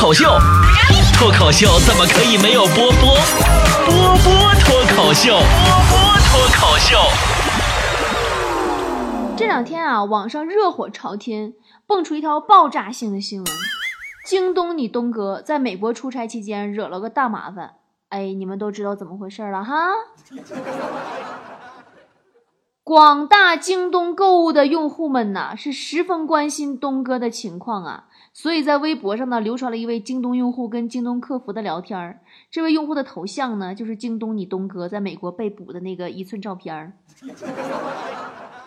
口秀，脱口秀怎么可以没有波波？波波脱口秀，波波脱口秀。这两天啊，网上热火朝天，蹦出一条爆炸性的新闻：京东你东哥在美国出差期间惹了个大麻烦。哎，你们都知道怎么回事了哈？广大京东购物的用户们呐，是十分关心东哥的情况啊，所以在微博上呢，流传了一位京东用户跟京东客服的聊天儿。这位用户的头像呢，就是京东你东哥在美国被捕的那个一寸照片儿，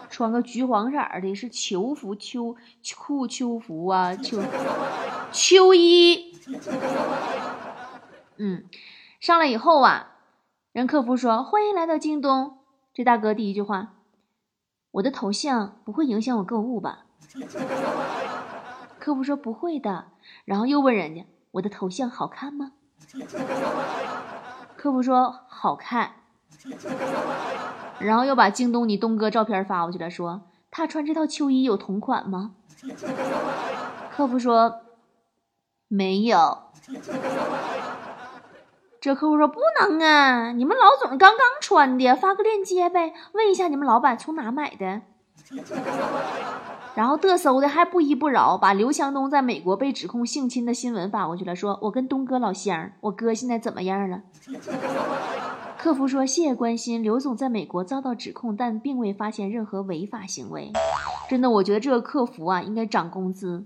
穿个橘黄色的，是囚服秋裤秋服啊，秋秋衣。嗯，上来以后啊，人客服说欢迎来到京东。这大哥第一句话。我的头像不会影响我购物吧？客服说不会的，然后又问人家我的头像好看吗？客服说好看，然后又把京东你东哥照片发过去了，说他穿这套秋衣有同款吗？客服说没有。这客户说不能啊，你们老总刚刚穿的，发个链接呗，问一下你们老板从哪买的。然后嘚瑟的还不依不饶，把刘强东在美国被指控性侵的新闻发过去了，说我跟东哥老乡，我哥现在怎么样了？客服说谢谢关心，刘总在美国遭到指控，但并未发现任何违法行为。真的，我觉得这个客服啊应该涨工资，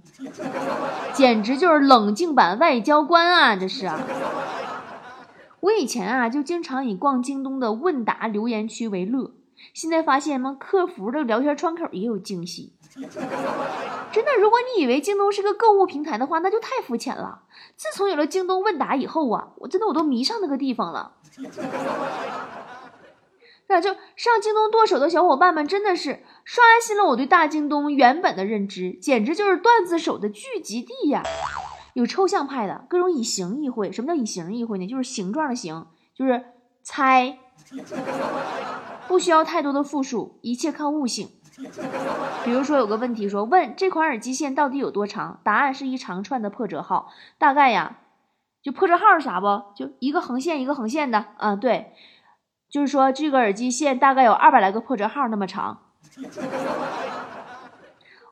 简直就是冷静版外交官啊，这是。我以前啊，就经常以逛京东的问答留言区为乐。现在发现吗？客服的聊天窗口也有惊喜。真的，如果你以为京东是个购物平台的话，那就太肤浅了。自从有了京东问答以后啊，我真的我都迷上那个地方了。那就上京东剁手的小伙伴们真的是刷新了我对大京东原本的认知，简直就是段子手的聚集地呀！有抽象派的各种以形意会，什么叫以形意会呢？就是形状的形，就是猜，不需要太多的复数，一切靠悟性。比如说有个问题说，问这款耳机线到底有多长？答案是一长串的破折号，大概呀，就破折号是啥不？就一个横线一个横线的嗯，对，就是说这个耳机线大概有二百来个破折号那么长。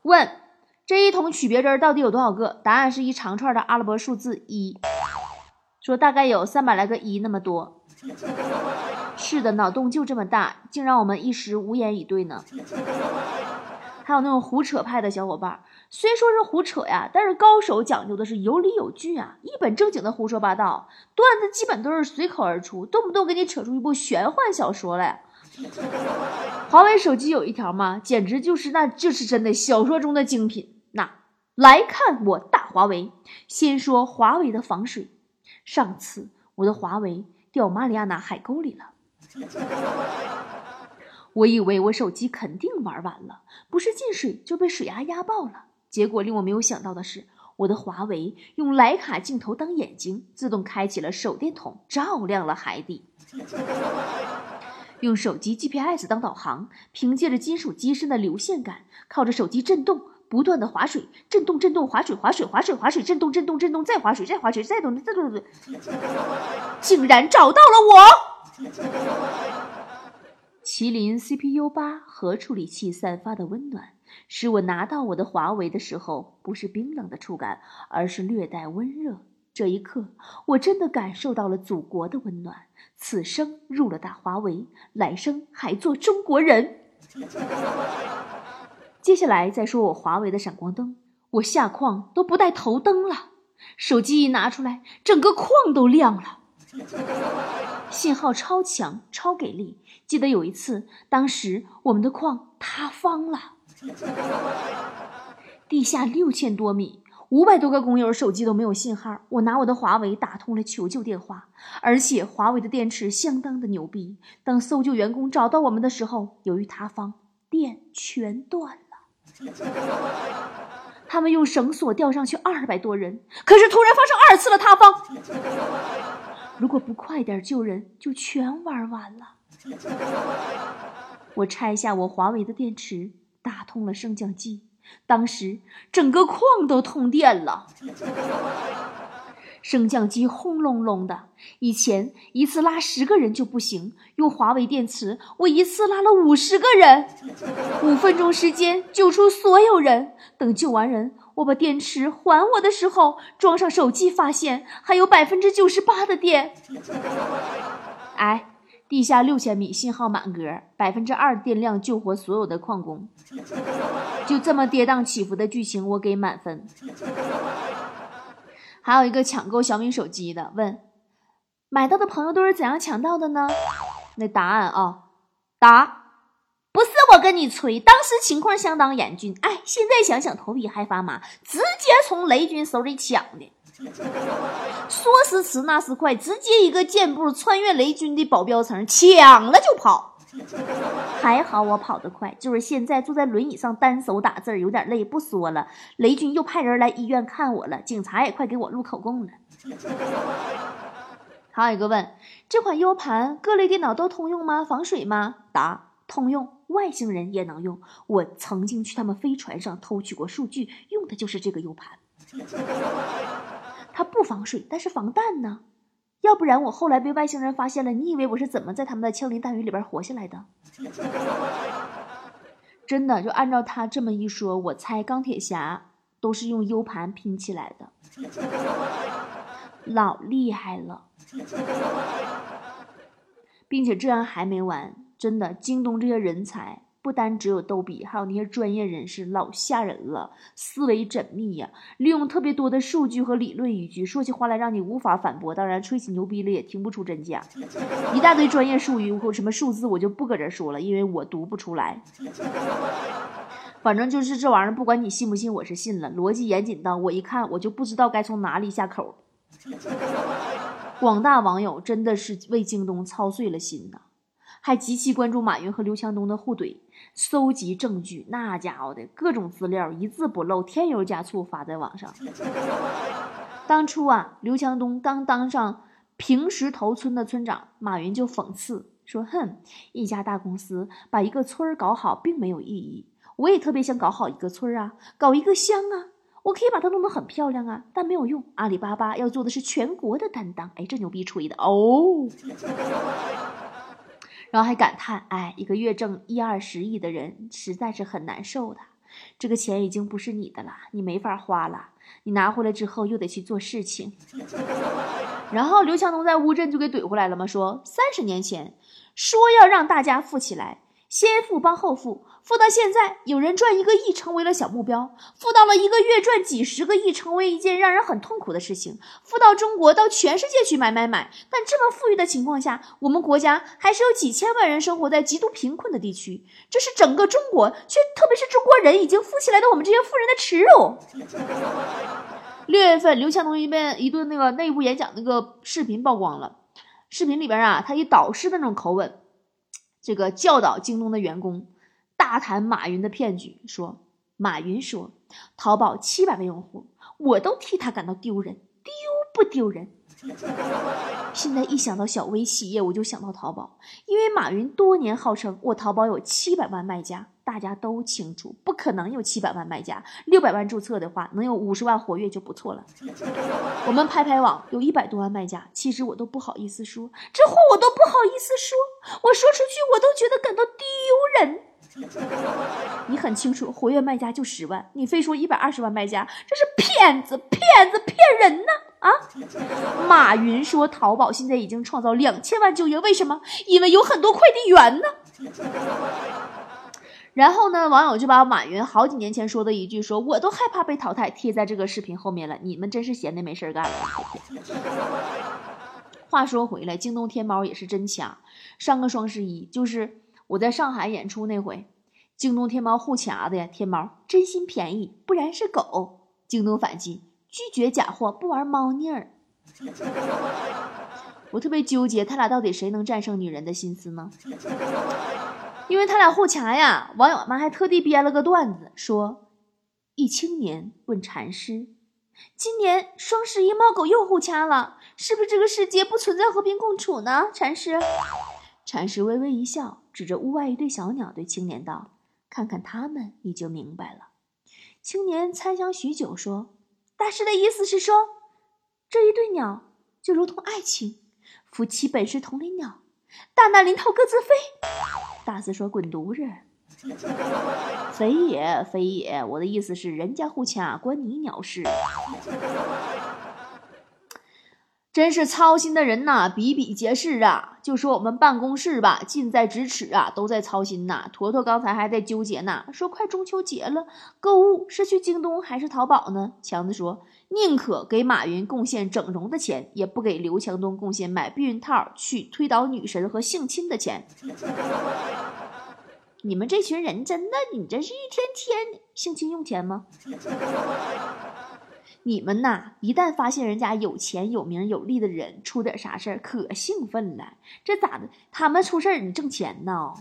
问。这一桶曲别针到底有多少个？答案是一长串的阿拉伯数字一，说大概有三百来个一那么多。是的，脑洞就这么大，竟让我们一时无言以对呢。还有那种胡扯派的小伙伴，虽说是胡扯呀，但是高手讲究的是有理有据啊，一本正经的胡说八道，段子基本都是随口而出，动不动给你扯出一部玄幻小说来。华为手机有一条吗？简直就是，那就是真的小说中的精品。那来看我大华为，先说华为的防水。上次我的华为掉马里亚纳海沟里了，我以为我手机肯定玩完了，不是进水就被水压压爆了。结果令我没有想到的是，我的华为用徕卡镜头当眼睛，自动开启了手电筒，照亮了海底。用手机 GPS 当导航，凭借着金属机身的流线感，靠着手机震动。不断的划水，震动，震动，划水，划水，划水，划水，震动，震动，震动，再划水，再划水，再动，再动，动，竟然找到了我！麒麟 CPU 八核处理器散发的温暖，使我拿到我的华为的时候，不是冰冷的触感，而是略带温热。这一刻，我真的感受到了祖国的温暖。此生入了大华为，来生还做中国人。接下来再说我华为的闪光灯，我下矿都不带头灯了，手机一拿出来，整个矿都亮了，信号超强超给力。记得有一次，当时我们的矿塌方了，地下六千多米，五百多个工友手机都没有信号，我拿我的华为打通了求救电话，而且华为的电池相当的牛逼。当搜救员工找到我们的时候，由于塌方，电全断了。他们用绳索吊上去二百多人，可是突然发生二次的塌方。如果不快点救人，就全玩完了。我拆下我华为的电池，打通了升降机，当时整个矿都通电了。升降机轰隆隆的。以前一次拉十个人就不行，用华为电池，我一次拉了五十个人，五分钟时间救出所有人。等救完人，我把电池还我的时候，装上手机，发现还有百分之九十八的电。哎。地下六千米，信号满格，百分之二电量救活所有的矿工，就这么跌宕起伏的剧情，我给满分。还有一个抢购小米手机的问，买到的朋友都是怎样抢到的呢？那答案啊，答，我跟你吹，当时情况相当严峻，哎，现在想想头皮还发麻，直接从雷军手里抢的。说时迟，那时快，直接一个箭步穿越雷军的保镖层，抢了就跑。还好我跑得快，就是现在坐在轮椅上单手打字有点累。不说了，雷军又派人来医院看我了，警察也快给我录口供了。还有一个问：这款 U 盘各类电脑都通用吗？防水吗？答：通用，外星人也能用。我曾经去他们飞船上偷取过数据，用的就是这个 U 盘。它不防水，但是防弹呢。要不然我后来被外星人发现了，你以为我是怎么在他们的枪林弹雨里边活下来的？真的，就按照他这么一说，我猜钢铁侠都是用 U 盘拼起来的，老厉害了。并且这样还没完，真的，京东这些人才。不单只有逗比，还有那些专业人士，老吓人了，思维缜密呀，利用特别多的数据和理论依据，说起话来让你无法反驳。当然，吹起牛逼了也听不出真假，一大堆专业术语或什么数字，我就不搁这说了，因为我读不出来。反正就是这玩意儿，不管你信不信，我是信了。逻辑严谨到我一看，我就不知道该从哪里下口。广大网友真的是为京东操碎了心呐。还极其关注马云和刘强东的互怼，搜集证据，那家伙的各种资料一字不漏，添油加醋发在网上。当初啊，刘强东刚当上平石头村的村长，马云就讽刺说：“哼，一家大公司把一个村搞好并没有意义。我也特别想搞好一个村啊，搞一个乡啊，我可以把它弄得很漂亮啊，但没有用。阿里巴巴要做的是全国的担当。哎，这牛逼吹的哦。”然后还感叹：“哎，一个月挣一二十亿的人实在是很难受的。这个钱已经不是你的了，你没法花了。你拿回来之后又得去做事情。”然后刘强东在乌镇就给怼回来了嘛，说三十年前说要让大家富起来。先富帮后富，富到现在有人赚一个亿成为了小目标，富到了一个月赚几十个亿成为一件让人很痛苦的事情，富到中国到全世界去买买买。但这么富裕的情况下，我们国家还是有几千万人生活在极度贫困的地区，这是整个中国，却特别是中国人已经富起来的我们这些富人的耻辱。六月份，刘强东一遍一顿那个内部演讲那个视频曝光了，视频里边啊，他以导师的那种口吻。这个教导京东的员工大谈马云的骗局，说马云说淘宝七百万用户，我都替他感到丢人，丢不丢人？现在一想到小微企业，我就想到淘宝，因为马云多年号称我淘宝有七百万卖家，大家都清楚，不可能有七百万卖家，六百万注册的话，能有五十万活跃就不错了。我们拍拍网有一百多万卖家，其实我都不好意思说，这话我都不好意思说，我说出去我都觉得感到丢人。你很清楚，活跃卖家就十万，你非说一百二十万卖家，这是骗子，骗子骗人呢！啊，马云说淘宝现在已经创造两千万就业，为什么？因为有很多快递员呢。然后呢，网友就把马云好几年前说的一句“说我都害怕被淘汰”贴在这个视频后面了。你们真是闲的没事干。话说回来，京东天猫也是真强。上个双十一就是。我在上海演出那回，京东天猫互掐的呀！天猫真心便宜，不然是狗。京东反击，拒绝假货，不玩猫腻儿。我特别纠结，他俩到底谁能战胜女人的心思呢？因为他俩互掐呀，网友们还特地编了个段子，说一青年问禅师：“今年双十一猫狗又互掐了，是不是这个世界不存在和平共处呢？”禅师，禅师微微一笑。指着屋外一对小鸟，对青年道：“看看它们，你就明白了。”青年参详许久，说：“大师的意思是说，这一对鸟就如同爱情，夫妻本是同林鸟，大难临头各自飞。大四说：“滚犊子！”非也非也，我的意思是，人家互掐关你鸟事。真是操心的人呐，比比皆是啊！就说我们办公室吧，近在咫尺啊，都在操心呐。坨坨刚才还在纠结呢，说快中秋节了，购物是去京东还是淘宝呢？强子说，宁可给马云贡献整容的钱，也不给刘强东贡献买避孕套去推倒女神和性侵的钱。你们这群人真的，你这是一天天性侵用钱吗？你们呐，一旦发现人家有钱有名有利的人出点啥事儿，可兴奋了。这咋的？他们出事儿你挣钱呢？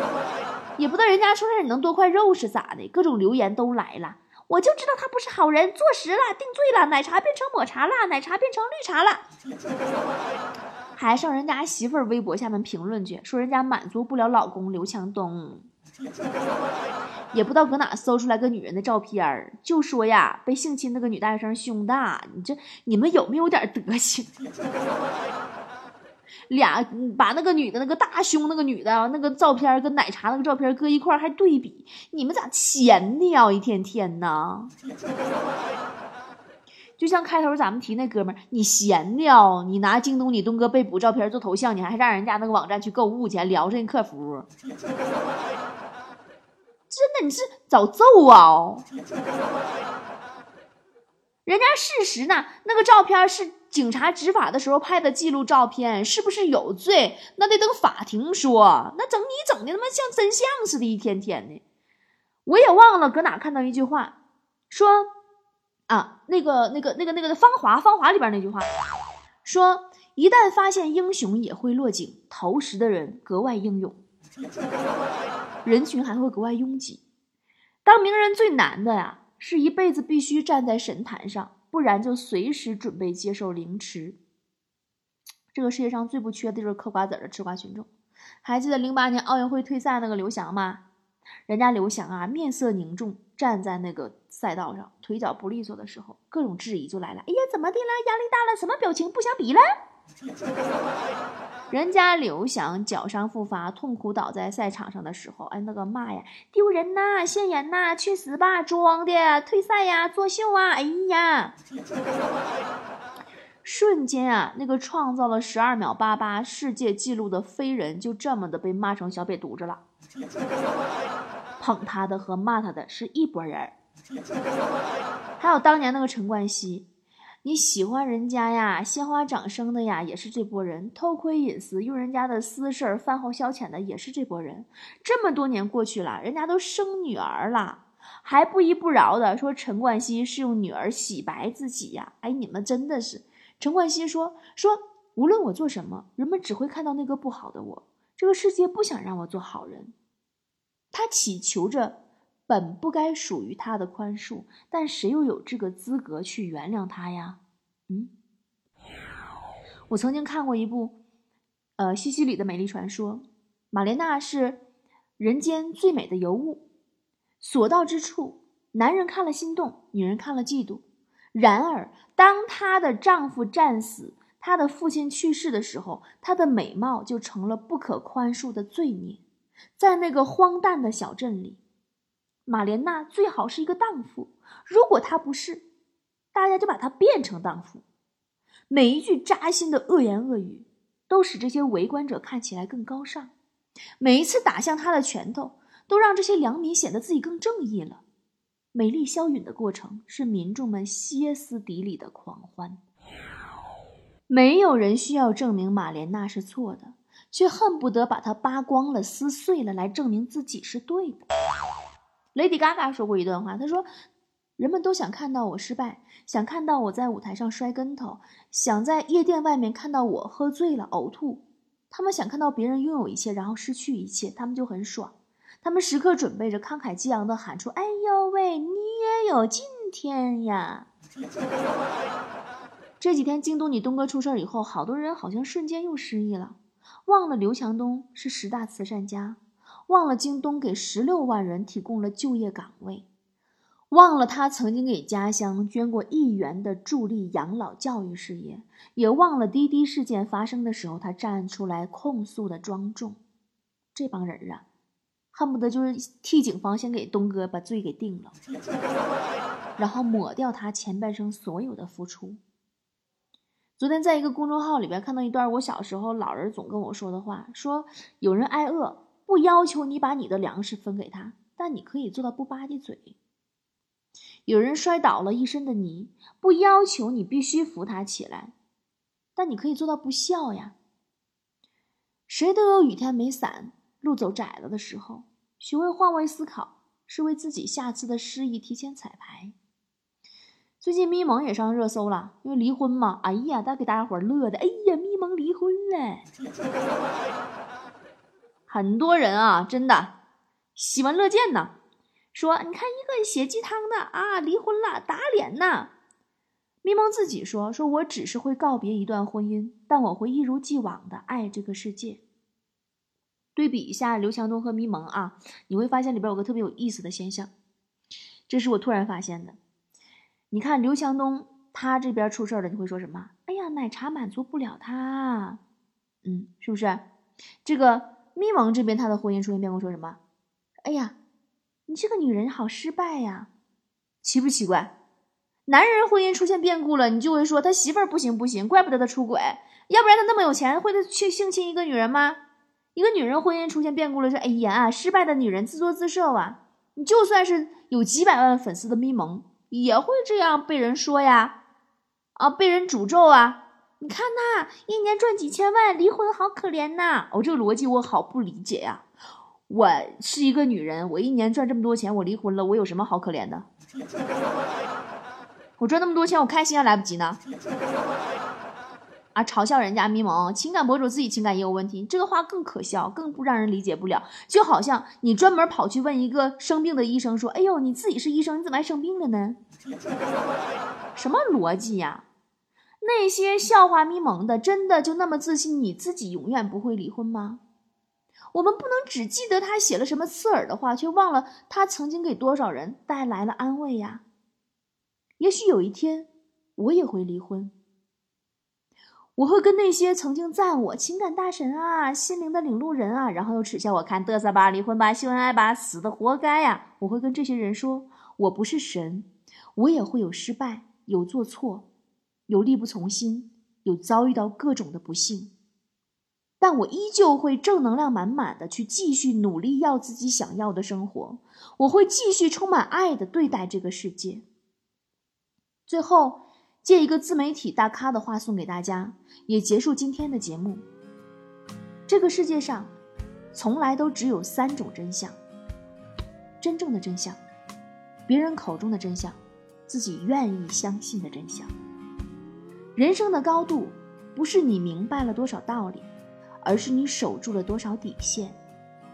也不知道人家出事儿你能多块肉是咋的？各种留言都来了，我就知道他不是好人，坐实了，定罪了，奶茶变成抹茶了，奶茶变成绿茶了。还上人家媳妇儿微博下面评论去，说人家满足不了老公刘强东。也不知道搁哪搜出来个女人的照片儿，就说呀，被性侵那个女大学生胸大。你这你们有没有点德行？俩把那个女的那个大胸那个女的那个照片跟奶茶那个照片搁一块还对比，你们咋闲的呀？一天天的。就像开头咱们提那哥们儿，你闲的哦，你拿京东你东哥被捕照片做头像，你还让人家那个网站去购物去，聊上客服。真的你是找揍啊！人家事实呢，那个照片是警察执法的时候拍的记录照片，是不是有罪？那得等法庭说。那整你整的他妈像真相似的，一天天的。我也忘了搁哪看到一句话，说啊，那个那个那个那个《芳华》《芳华》里边那句话，说一旦发现英雄也会落井，投石的人格外英勇。人群还会格外拥挤。当名人最难的呀，是一辈子必须站在神坛上，不然就随时准备接受凌迟。这个世界上最不缺的就是嗑瓜子的吃瓜群众。还记得零八年奥运会退赛那个刘翔吗？人家刘翔啊，面色凝重，站在那个赛道上，腿脚不利索的时候，各种质疑就来了。哎呀，怎么的了？压力大了？什么表情？不想比了？人家刘翔脚伤复发，痛苦倒在赛场上的时候，哎，那个骂呀，丢人呐，现眼呐，去死吧，装的，退赛呀，作秀啊，哎呀，瞬间啊，那个创造了十二秒八八世界纪录的飞人，就这么的被骂成小瘪犊子了。捧他的和骂他的是一拨人还有当年那个陈冠希。你喜欢人家呀，鲜花掌声的呀，也是这波人；偷窥隐私，用人家的私事儿饭后消遣的，也是这波人。这么多年过去了，人家都生女儿了，还不依不饶的说陈冠希是用女儿洗白自己呀？哎，你们真的是！陈冠希说说，无论我做什么，人们只会看到那个不好的我。这个世界不想让我做好人，他祈求着。本不该属于他的宽恕，但谁又有这个资格去原谅他呀？嗯，我曾经看过一部，呃，西西里的美丽传说，玛莲娜是人间最美的尤物，所到之处，男人看了心动，女人看了嫉妒。然而，当她的丈夫战死，她的父亲去世的时候，她的美貌就成了不可宽恕的罪孽。在那个荒诞的小镇里。马莲娜最好是一个荡妇，如果她不是，大家就把她变成荡妇。每一句扎心的恶言恶语，都使这些围观者看起来更高尚。每一次打向她的拳头，都让这些良民显得自己更正义了。美丽消陨的过程，是民众们歇斯底里的狂欢。没有人需要证明马莲娜是错的，却恨不得把她扒光了、撕碎了，来证明自己是对的。Lady Gaga 说过一段话，她说：“人们都想看到我失败，想看到我在舞台上摔跟头，想在夜店外面看到我喝醉了呕吐。他们想看到别人拥有一切，然后失去一切，他们就很爽。他们时刻准备着慷慨激昂的喊出：‘哎呦喂，你也有今天呀！’ 这几天京东你东哥出事以后，好多人好像瞬间又失忆了，忘了刘强东是十大慈善家。”忘了京东给十六万人提供了就业岗位，忘了他曾经给家乡捐过一元的助力养老教育事业，也忘了滴滴事件发生的时候他站出来控诉的庄重。这帮人啊，恨不得就是替警方先给东哥把罪给定了，然后抹掉他前半生所有的付出。昨天在一个公众号里边看到一段我小时候老人总跟我说的话，说有人挨饿，不要求你把你的粮食分给他，但你可以做到不吧唧嘴；有人摔倒了一身的泥，不要求你必须扶他起来，但你可以做到不笑呀。谁都有雨天没伞、路走窄了的时候，学会换位思考，是为自己下次的失意提前彩排。最近咪蒙也上热搜了，因为离婚嘛。哎呀，大给大家伙乐的。哎呀，咪蒙离婚了，很多人啊，真的喜闻乐见呐。说你看一个血鸡汤的啊，离婚了打脸呐。咪蒙自己说，说我只是会告别一段婚姻，但我会一如既往的爱这个世界。对比一下刘强东和咪蒙啊，你会发现里边有个特别有意思的现象，这是我突然发现的。你看刘强东，他这边出事了，你会说什么？哎呀，奶茶满足不了他，嗯，是不是？这个咪蒙这边他的婚姻出现变故，说什么？哎呀，你这个女人好失败呀，奇不奇怪？男人婚姻出现变故了，你就会说他媳妇儿不行不行，怪不得他出轨，要不然他那么有钱，会去性侵一个女人吗？一个女人婚姻出现变故了，说哎呀，失败的女人自作自受啊！你就算是有几百万粉丝的咪蒙。也会这样被人说呀，啊，被人诅咒啊！你看呐一年赚几千万，离婚好可怜呐！哦，这个逻辑我好不理解呀。我是一个女人，我一年赚这么多钱，我离婚了，我有什么好可怜的？我赚那么多钱，我开心还来不及呢。啊！嘲笑人家咪蒙情感博主自己情感也有问题，这个话更可笑，更不让人理解不了。就好像你专门跑去问一个生病的医生说：“哎呦，你自己是医生，你怎么还生病了呢？”什么逻辑呀？那些笑话咪蒙的，真的就那么自信你自己永远不会离婚吗？我们不能只记得他写了什么刺耳的话，却忘了他曾经给多少人带来了安慰呀。也许有一天，我也会离婚。我会跟那些曾经赞我情感大神啊、心灵的领路人啊，然后又耻笑我看嘚瑟吧、离婚吧、秀恩爱吧，死的活该呀！我会跟这些人说，我不是神，我也会有失败、有做错、有力不从心、有遭遇到各种的不幸，但我依旧会正能量满满的去继续努力要自己想要的生活，我会继续充满爱的对待这个世界。最后。借一个自媒体大咖的话送给大家，也结束今天的节目。这个世界上，从来都只有三种真相：真正的真相，别人口中的真相，自己愿意相信的真相。人生的高度，不是你明白了多少道理，而是你守住了多少底线。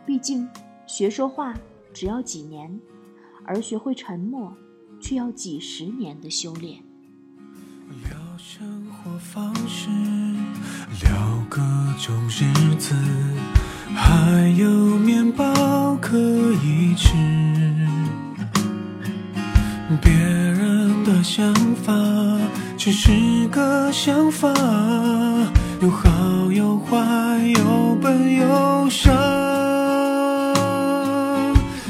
毕竟，学说话只要几年，而学会沉默，却要几十年的修炼。聊生活方式，聊各种日子，还有面包可以吃。别人的想法只是个想法，有好有坏，有笨有傻。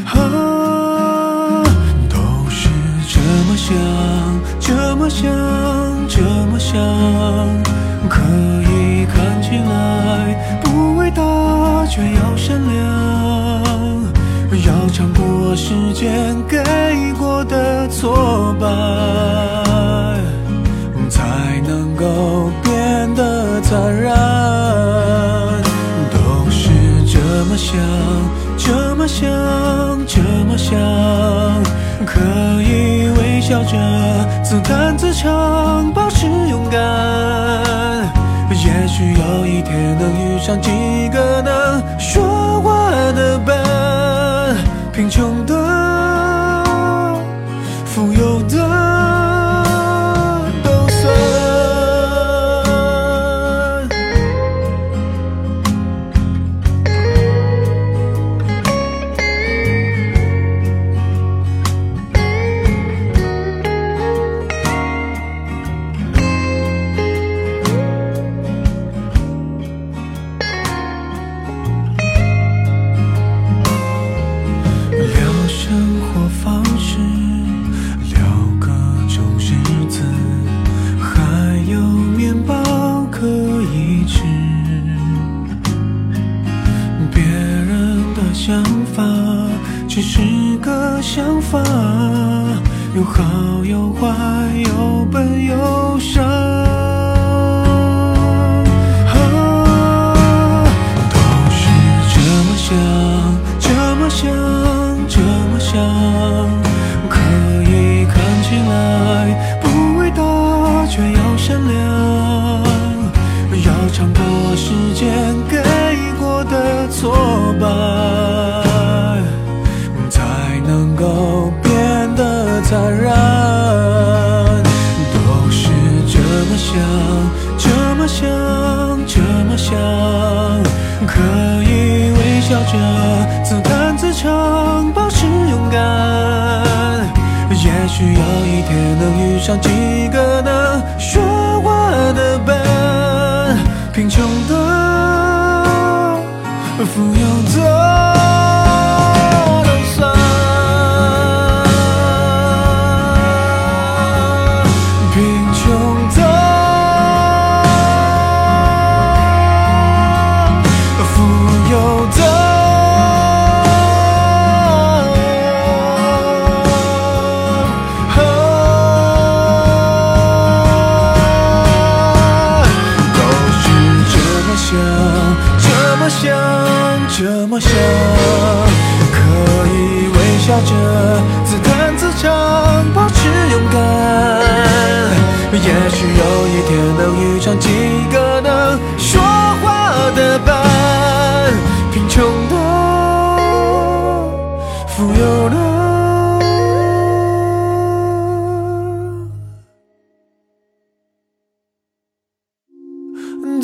啊，都是这么想，这么想。这么想，可以看起来不伟大，却要善良，要尝过时间给过的挫败，得坦然。都是这么想，这么想，这么想，可以微笑着自弹自唱。也许有一天能遇上几个能说话的伴，贫穷的，想法有好有坏有笨有傻都是这么想这么想这么想可以看起来不伟大却要善良要尝过时间给过的错吧像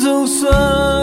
就算。